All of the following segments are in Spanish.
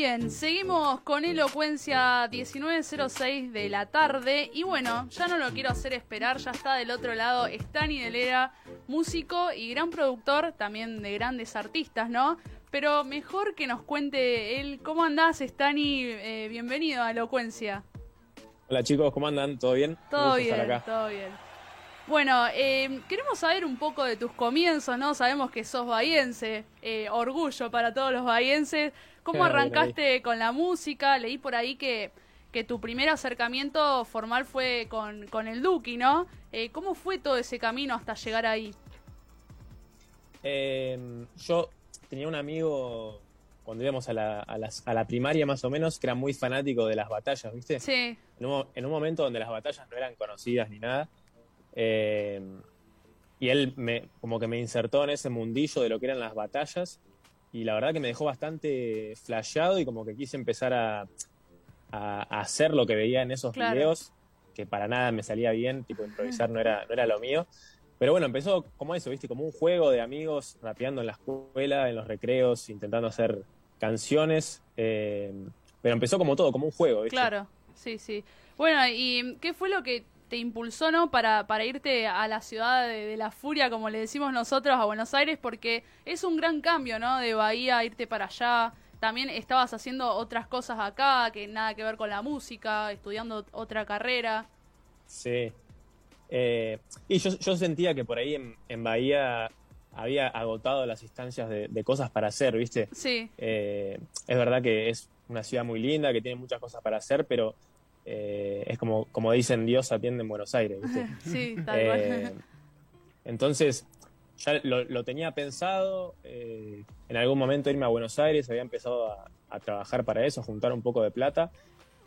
Bien, seguimos con Elocuencia 1906 de la tarde y bueno, ya no lo quiero hacer esperar, ya está del otro lado Stani Delera, músico y gran productor, también de grandes artistas, ¿no? Pero mejor que nos cuente él, ¿cómo andás Stani? Eh, bienvenido a Elocuencia. Hola chicos, ¿cómo andan? ¿Todo bien? Todo bien, todo bien. Bueno, eh, queremos saber un poco de tus comienzos, ¿no? Sabemos que sos bahiense, eh, orgullo para todos los bahienses. ¿Cómo arrancaste con la música? Leí por ahí que, que tu primer acercamiento formal fue con, con el Duki, ¿no? Eh, ¿Cómo fue todo ese camino hasta llegar ahí? Em, yo tenía un amigo cuando íbamos a la, a, la, primaria más o menos que era muy fanático de las batallas, ¿viste? Sí. En un, en un momento donde las batallas no eran conocidas ni nada. Em, y él me, como que me insertó en ese mundillo de lo que eran las batallas y la verdad que me dejó bastante flasheado y como que quise empezar a, hacer lo que veía en esos videos, que para nada me salía bien, tipo improvisar no era, no era lo mío. Pero bueno, empezó como eso, ¿viste? Como un juego de amigos rapeando en la escuela, en los recreos, intentando hacer canciones. Eh, pero empezó como todo, como un juego, ¿viste? Claro, sí, sí. Bueno, ¿y qué fue lo que te impulsó, ¿no? Para, para irte a la ciudad de, la furia, como le decimos nosotros, a Buenos Aires, porque es un gran cambio, ¿no? De Bahía a irte para allá. También estabas haciendo otras cosas acá, que nada que ver con la música, estudiando otra carrera. Sí. Eh, y yo, yo, sentía que por ahí en, Bahía había agotado las instancias de, cosas para hacer, ¿viste? Sí. Eh, es verdad que es una ciudad muy linda, que tiene muchas cosas para hacer, pero eh, es como, como dicen, Dios atiende en Buenos Aires. Sí, tal eh, Entonces, ya lo, tenía pensado, eh, en algún momento irme a Buenos Aires, había empezado a, trabajar para eso, a juntar un poco de plata.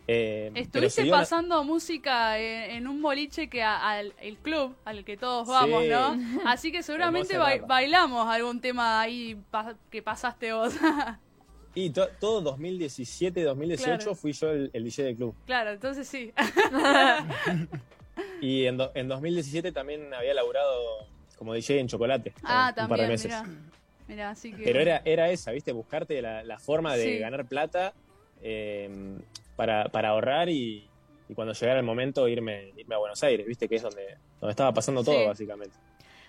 Estuviste pasando música en, un boliche que al el club al que todos vamos, ¿no? Así que seguramente bailamos algún tema ahí que pasaste vos. Y todo 2017, 2018 fui yo el, DJ del club. Claro, entonces sí. y en, en 2017 también había laburado como DJ en Chocolate. Ah, un también, par de meses. Mirá. así que... Pero era, era esa, ¿viste? Buscarte la, forma de ganar plata em, para, para, ahorrar y, cuando llegara el momento irme, irme a Buenos Aires, ¿viste? Que es donde, donde estaba pasando todo, básicamente.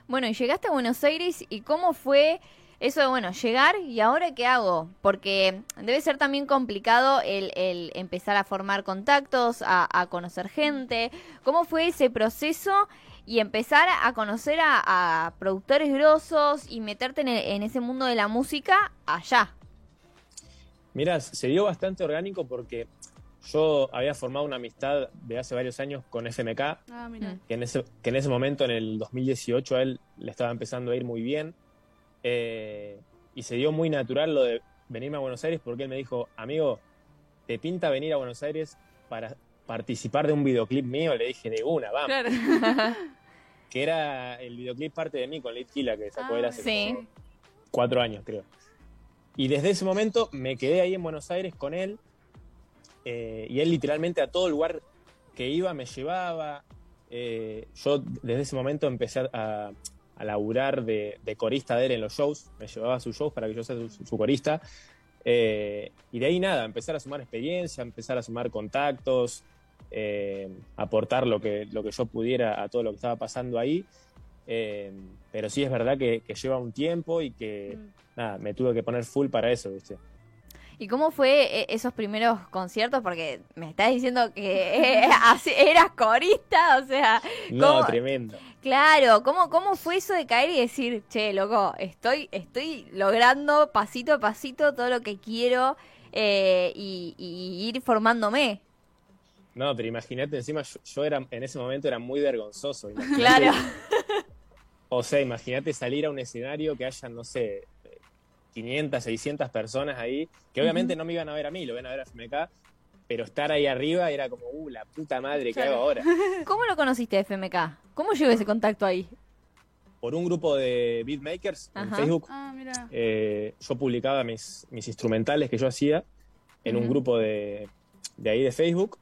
Bueno, y llegaste a Buenos Aires y cómo fue eso de, bueno, llegar y ahora qué hago, porque debe ser también complicado el, el empezar a formar contactos, a, conocer gente. ¿Cómo fue ese proceso y empezar a conocer a, productores grosos y meterte en, ese mundo de la música allá? Mira, se dio bastante orgánico porque yo había formado una amistad de hace varios años con FMK, ah, Que, en ese, que en ese momento, en el 2018, a él le estaba empezando a ir muy bien. Eh, y se dio muy natural lo de venirme a Buenos Aires porque él me dijo, amigo, ¿te pinta venir a Buenos Aires para participar de un videoclip mío? Le dije, de una, vamos. que era el videoclip parte de mí con Killa que sacó él hace cuatro años, creo. Y desde ese momento me quedé ahí en Buenos Aires con él eh, y él literalmente a todo lugar que iba me llevaba. Eh, yo desde ese momento empecé a, a laburar de, corista de él en los shows, me llevaba a sus shows para que yo sea su, corista. Eh, y de ahí nada, empezar a sumar experiencia, empezar a sumar contactos, eh, aportar lo que, lo que yo pudiera a todo lo que estaba pasando ahí. Eh, pero sí es verdad que, lleva un tiempo y que mm. nada, me tuve que poner full para eso, ¿viste? ¿Y cómo fue eh, esos primeros conciertos? Porque me estás diciendo que eras corista, o sea... No, tremendo. Claro, ¿cómo, ¿cómo fue eso de caer y decir, che, loco, estoy, estoy logrando pasito a pasito todo lo que quiero eh, y, ir formándome? No, pero imagínate, encima yo, era en ese momento era muy vergonzoso. Claro. O sea, imagínate salir a un escenario que haya, no sé, 500, 600 personas ahí, que obviamente no me iban a ver a mí, lo ven a ver a FMK, pero estar ahí arriba era como, uh, la puta madre, ¿qué hago ahora? ¿Cómo lo conociste FMK? ¿Cómo llegó ese contacto ahí? Por un grupo de beatmakers en Facebook. Ah, eh, yo publicaba mis, mis instrumentales que yo hacía en un grupo de, de, ahí de Facebook.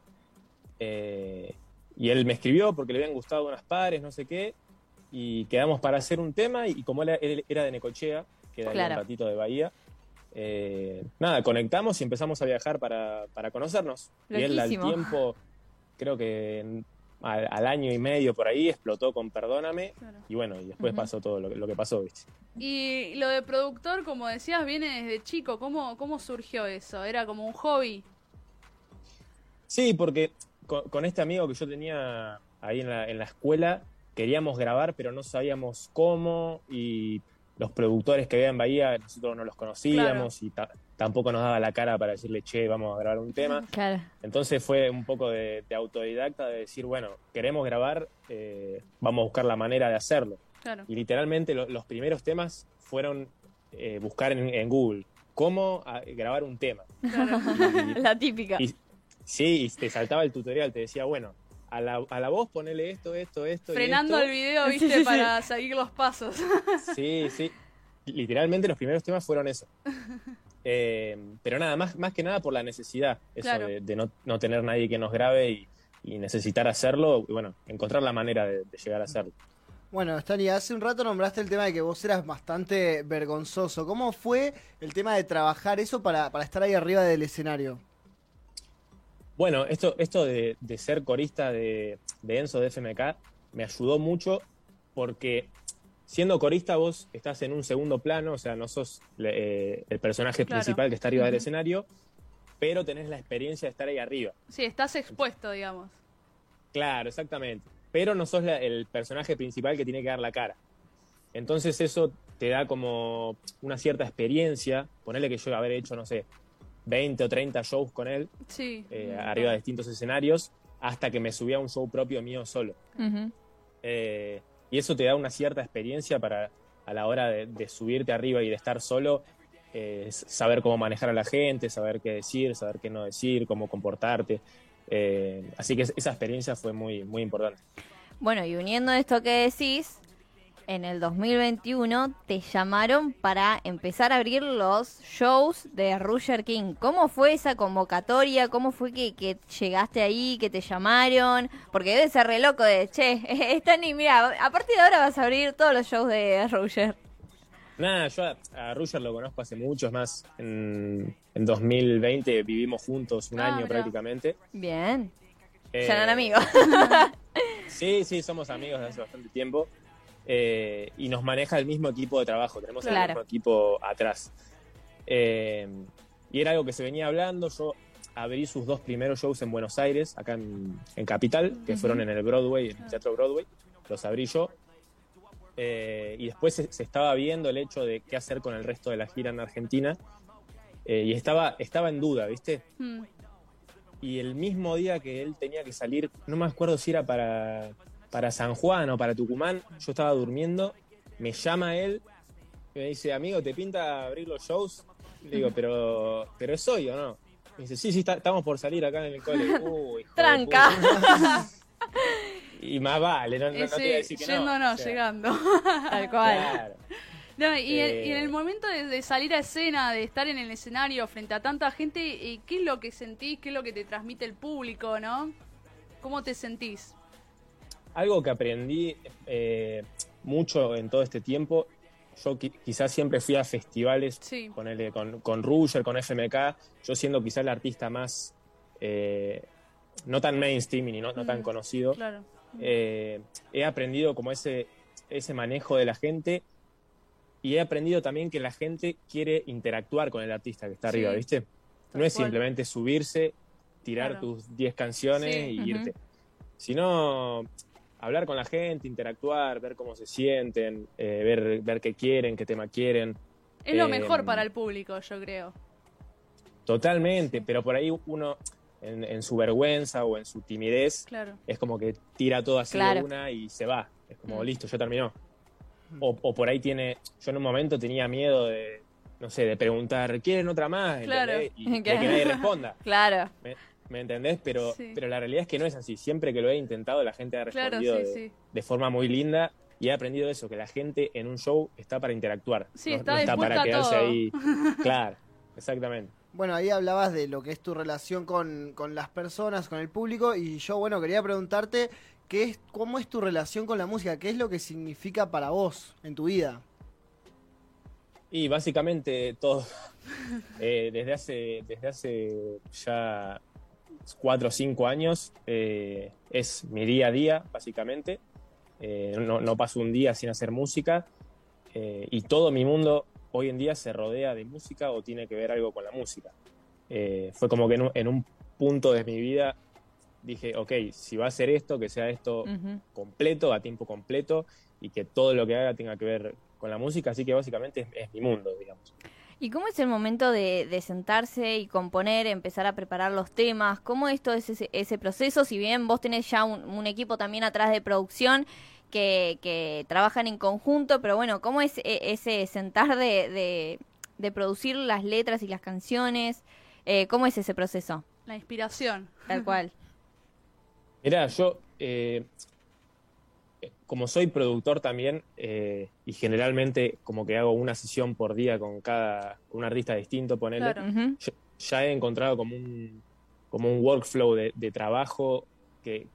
Eh, y él me escribió porque le habían gustado unas pares, no sé qué. Y quedamos para hacer un tema. Y como él, él era de Necochea, que era un ratito de Bahía. eh, nada, conectamos y empezamos a viajar para, para conocernos. Y él al tiempo, creo que en- al, al año y medio por ahí, explotó con Perdóname. Claro. Y bueno, y después pasó todo lo, que- lo que pasó, ¿viste? Y lo de productor, como decías, viene desde chico. ¿Cómo, cómo surgió eso? ¿Era como un hobby? Sí, porque con, con este amigo que yo tenía ahí en la, en la escuela, queríamos grabar, pero no sabíamos cómo. Y los productores que había en Bahía, nosotros no los conocíamos y ta- tampoco nos daba la cara para decirle, che, vamos a grabar un tema. Claro. Entonces fue un poco de, de autodidacta de decir, bueno, queremos grabar, eh, vamos a buscar la manera de hacerlo. Claro. Y literalmente lo- los primeros temas fueron eh, buscar en, en Google cómo ah, grabar un tema. La típica. Y, sí, y te saltaba el tutorial, te decía, bueno, a la, a la voz ponele esto, esto, esto. y Frenando esto. el video, Sí, viste, sí, sí. para seguir los pasos. Sí, sí. Literalmente los primeros temas fueron eso. Eh, pero nada, más, más que nada por la necesidad, eso Claro. de, de no, no tener nadie que nos grabe y, y necesitar hacerlo, y bueno, encontrar la manera de, de llegar a hacerlo. Bueno, Stani, hace un rato nombraste el tema de que vos eras bastante vergonzoso. ¿Cómo fue el tema de trabajar eso para, para estar ahí arriba del escenario? Bueno, esto, esto de, de ser corista de, de Enzo de FMK me ayudó mucho porque siendo corista vos estás en un segundo plano, o sea, no sos eh, el personaje Claro. principal que está arriba del escenario, pero tenés la experiencia de estar ahí arriba. Sí, estás expuesto, digamos. Claro, exactamente. Pero no sos la- el personaje principal que tiene que dar la cara. Entonces eso te da como una cierta experiencia. Ponerle que yo haber hecho, no sé, 20 o 30 shows con él, Sí. eh, arriba de distintos escenarios, hasta que me subía a un show propio mío solo. Eh, y eso te da una cierta experiencia para a la hora de, de subirte arriba y de estar solo, eh, saber cómo manejar a la gente, saber qué decir, saber qué no decir, cómo comportarte. Eh, así que es- esa experiencia fue muy, muy importante. Bueno, y uniendo esto que decís, en el 2021 te llamaron para empezar a abrir los shows de Roger King. ¿Cómo fue esa convocatoria? ¿Cómo fue que, que llegaste ahí, que te llamaron? Porque debe ser re loco de, che, Stani, mira, a partir de ahora vas a abrir todos los shows de Roger. Nada, yo a, a Roger lo conozco hace mucho, es más, en, en 2020 vivimos juntos un Ah, año prácticamente. Bien, Eh, ya eran amigos. Sí, sí, somos amigos de hace bastante tiempo. Eh, y nos maneja el mismo equipo de trabajo, tenemos el mismo equipo atrás. Eh, y era algo que se venía hablando. Yo abrí sus dos primeros shows en Buenos Aires, acá en, en Capital, que fueron en el Broadway, en Ah. el Teatro Broadway. Los abrí yo. Eh, y después se, se estaba viendo el hecho de qué hacer con el resto de la gira en Argentina. Y estaba, estaba en duda, ¿viste? Mm, y el mismo día que él tenía que salir, no me acuerdo si era para, para San Juan o para Tucumán, yo estaba durmiendo, me llama él y me dice, amigo, ¿te pinta abrir los shows? Le digo, pero, pero es hoy o no? Me dice, sí, sí, está- estamos por salir acá en el cole. Uy, Tranca. y más vale, no, no, no te voy a decir que yendo no. no, o sea, llegando. Tal cual. claro. No, y, en- Eh. y en el momento de, de salir a escena, de estar en el escenario frente a tanta gente, eh, ¿qué es lo que sentís? ¿Qué es lo que te transmite el público, no? ¿Cómo te sentís? Algo que aprendí eh, mucho en todo este tiempo, yo qui- quizás siempre fui a festivales Sí. ponele con, con Ruger, con FMK, yo siendo quizás el artista más, eh, no tan mainstream y no, no tan Mm, conocido, Claro. eh, he aprendido como ese, ese manejo de la gente y he aprendido también que la gente quiere interactuar con el artista que está Sí, arriba, ¿viste? No es cual. simplemente subirse, tirar Claro. tus 10 canciones Sí, y irte, sino hablar con la gente, interactuar, ver cómo se sienten, eh, ver, ver qué quieren, qué tema quieren. Es lo Eh, mejor para el público, yo creo. Totalmente, pero por ahí uno en, en su vergüenza o en su timidez Claro. es como que tira todo así Claro. de una y se va. Es como, Mm. listo, ya terminó. O, o por ahí tiene, yo en un momento tenía miedo de, no sé, de preguntar, ¿quieren otra más? Claro. Y de que nadie responda. Claro. ¿Me, me entendés? Pero, Sí. pero la realidad es que no es así. Siempre que lo he intentado, la gente ha Claro, respondido sí, de, sí. de forma muy linda y he aprendido eso, que la gente en un show está para interactuar. Sí, no, está no está para quedarse todo. ahí. Claro, exactamente. Bueno, ahí hablabas de lo que es tu relación con, con las personas, con el público, y yo, bueno, quería preguntarte qué es, cómo es tu relación con la música, qué es lo que significa para vos en tu vida. Y básicamente todo. Eh, desde, hace, desde hace ya cuatro o cinco años eh, es mi día a día, básicamente. Eh, no, no, paso un día sin hacer música y todo mi mundo hoy en día se rodea de música o tiene que ver algo con la música. fue como que en un, en un, punto de mi vida dije, ok, si va a ser esto, que sea esto completo, a tiempo completo y que todo lo que haga tenga que ver con la música, así que básicamente es, mi mundo, digamos. ¿Y cómo es el momento de, sentarse y componer, empezar a preparar los temas? ¿Cómo esto es ese, proceso? Si bien vos tenés ya un, equipo también atrás de producción que, que, trabajan en conjunto, pero bueno, ¿cómo es e, ese sentar de, producir las letras y las canciones? Eh, ¿Cómo es ese proceso? La inspiración. Tal cual. Mira, yo eh, como soy productor también, eh, y generalmente como que hago una sesión por día con cada un artista distinto, ponerle, ya, he encontrado como un, como un workflow de, trabajo que,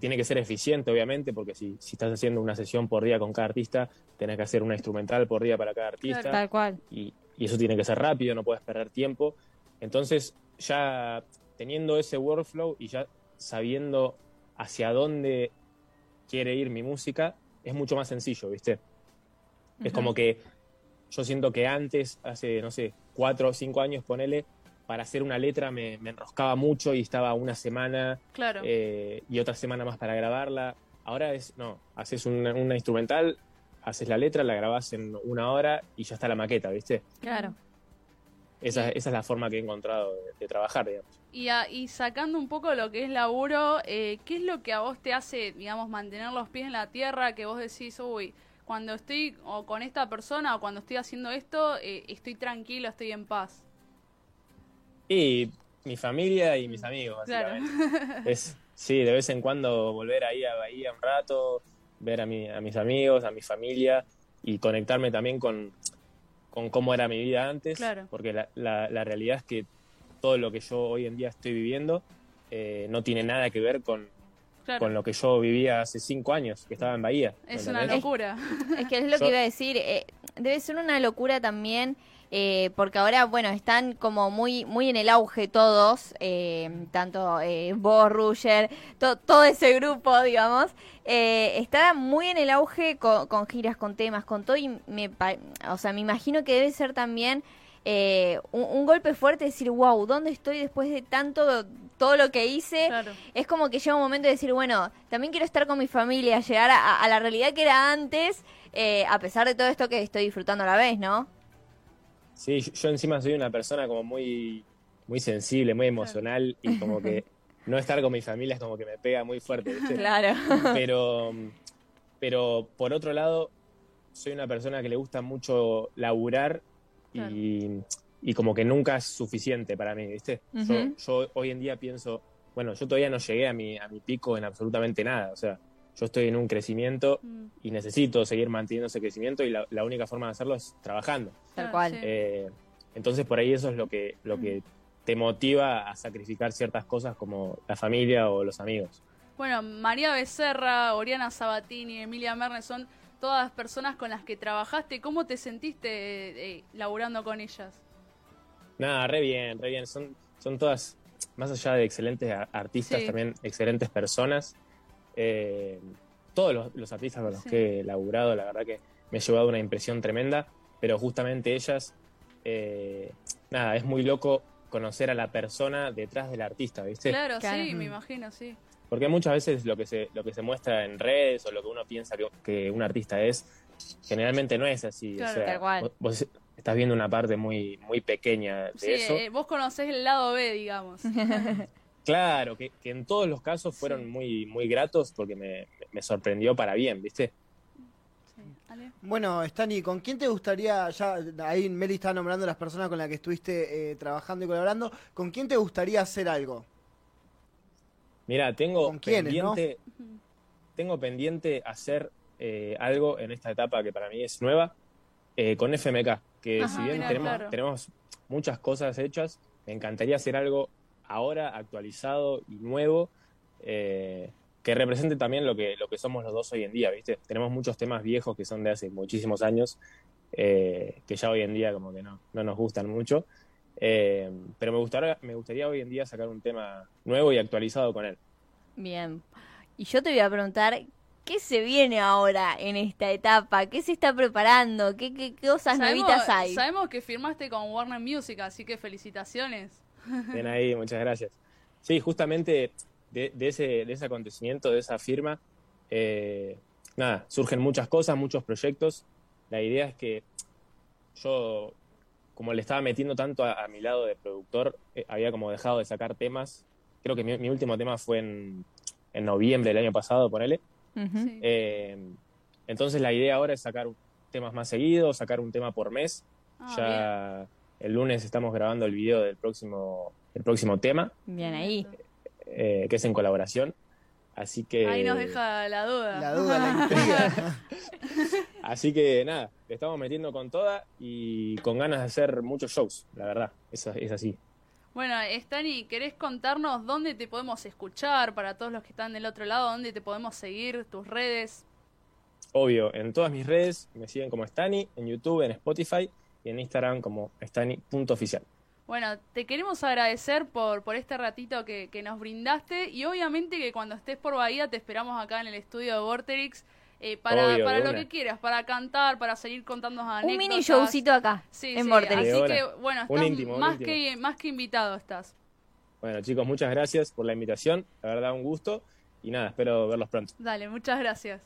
tiene que ser eficiente, obviamente, porque si, si, estás haciendo una sesión por día con cada artista, tenés que hacer una instrumental por día para cada artista. Tal cual. Y, y eso tiene que ser rápido, no puedes perder tiempo. Entonces, ya teniendo ese workflow y ya sabiendo hacia dónde quiere ir mi música, es mucho más sencillo, ¿viste? Es como que yo siento que antes, hace, no sé, cuatro o cinco años, ponele, para hacer una letra me, enroscaba mucho y estaba una semana claro. Eh, y otra semana más para grabarla. Ahora es, no, haces una, instrumental, haces la letra, la grabás en una hora y ya está la maqueta, ¿viste? Claro. Esa, esa es la forma que he encontrado de trabajar, digamos. Y, sacando un poco lo que es laburo, eh, ¿qué es lo que a vos te hace, digamos, mantener los pies en la tierra? Que vos decís, uy, cuando estoy o con esta persona o cuando estoy haciendo esto, eh, estoy tranquilo, estoy en paz. Y mi familia y mis amigos, básicamente. es, sí, de vez en cuando volver ahí a Bahía un rato, ver a, mi, a mis amigos, a mi familia y conectarme también con, con cómo era mi vida antes. Porque la, la, la realidad es que todo lo que yo hoy en día estoy viviendo eh, no tiene nada que ver con, con lo que yo vivía hace cinco años, que estaba en Bahía. Es una locura. Es, que es lo que iba a decir, eh, debe ser una locura también. Eh, porque ahora, bueno, están como muy muy en el auge todos, tanto vos, Ruger, todo ese grupo, digamos, está muy en el auge con, con, giras, con temas, con todo, y me, o sea, me imagino que debe ser también eh, un, golpe fuerte decir, wow, ¿dónde estoy después de tanto, todo lo que hice? Es como que llega un momento de decir, bueno, también quiero estar con mi familia, llegar a, la realidad que era antes, eh, a pesar de todo esto que estoy disfrutando a la vez, ¿no? Sí, yo encima soy una persona como muy, muy sensible, muy emocional y como que no estar con mi familia es como que me pega muy fuerte, Claro. Pero, pero por otro lado, soy una persona que le gusta mucho laburar y, como que nunca es suficiente para mí, ¿viste? yo, hoy en día pienso, bueno, yo todavía no llegué a mi, a mi pico en absolutamente nada, o sea, yo estoy en un crecimiento mm. y necesito seguir manteniendo ese crecimiento y la, única forma de hacerlo es trabajando. Tal cual. Eh, entonces por ahí eso es lo que, lo que te motiva a sacrificar ciertas cosas como la familia o los amigos. Bueno, María Becerra, Oriana Sabatini, Emilia Mernes son todas personas con las que trabajaste. ¿Cómo te sentiste eh, laburando con ellas? Nada, re bien, re bien. Son, son todas, más allá de excelentes artistas, también excelentes personas. Eh, todos los, artistas con los que he laburado, la verdad que me ha llevado una impresión tremenda, pero justamente ellas, eh, nada, es muy loco conocer a la persona detrás del artista, ¿viste? Claro, sí, me imagino, sí. Porque muchas veces lo que se, lo que se muestra en redes o lo que uno piensa que, un artista es, generalmente no es así. o sea, vos, estás viendo una parte muy, muy pequeña de eso. Eh, vos conocés el lado B, digamos. claro, que, en todos los casos fueron muy, muy gratos porque me, sorprendió para bien, ¿viste? Bueno, Stani, ¿con quién te gustaría, ya ahí Meli está nombrando las personas con las que estuviste eh, trabajando y colaborando, ¿con quién te gustaría hacer algo? Mira, tengo pendiente, tengo pendiente hacer eh, algo en esta etapa que para mí es nueva eh, con FMK, que si bien tenemos, tenemos muchas cosas hechas, me encantaría hacer algo ahora actualizado y nuevo eh, que represente también lo que, lo que somos los dos hoy en día, ¿viste? Tenemos muchos temas viejos que son de hace muchísimos años eh, que ya hoy en día como que no, no nos gustan mucho. Eh, pero me gustaría, me gustaría hoy en día sacar un tema nuevo y actualizado con él. Bien. Y yo te voy a preguntar, ¿qué se viene ahora en esta etapa? ¿Qué se está preparando? ¿Qué, qué cosas nuevitas hay? Sabemos que firmaste con Warner Music, así que felicitaciones. Bien ahí, muchas gracias. Sí, justamente de, ese, de ese acontecimiento, de esa firma, eh, nada, surgen muchas cosas, muchos proyectos. La idea es que yo, como le estaba metiendo tanto a, mi lado de productor, eh, había como dejado de sacar temas. Creo que mi, último tema fue en, en, noviembre del año pasado, ponele. Eh, entonces la idea ahora es sacar temas más seguidos, sacar un tema por mes. Ah, ya el lunes estamos grabando el video del próximo, el próximo tema. Bien ahí. Eh, que es en colaboración. Así que. Ahí nos deja la duda. La duda, la intriga. Así que nada, le estamos metiendo con toda y con ganas de hacer muchos shows, la verdad. Es, es así. Bueno, Stani, ¿querés contarnos dónde te podemos escuchar para todos los que están del otro lado? ¿Dónde te podemos seguir? ¿Tus redes? Obvio, en todas mis redes me siguen como Stani, en YouTube, en Spotify y en Instagram como Stani.oficial. Bueno, te queremos agradecer por, por este ratito que, nos brindaste y obviamente que cuando estés por Bahía te esperamos acá en el estudio de Vorterix eh, para, para lo que quieras, para cantar, para seguir contando anécdotas. Un mini showcito acá en sí. Vorterix. Así que, bueno, estás más, que, más que invitado estás. Bueno, chicos, muchas gracias por la invitación. La verdad, un gusto. Y nada, espero verlos pronto. Dale, muchas gracias.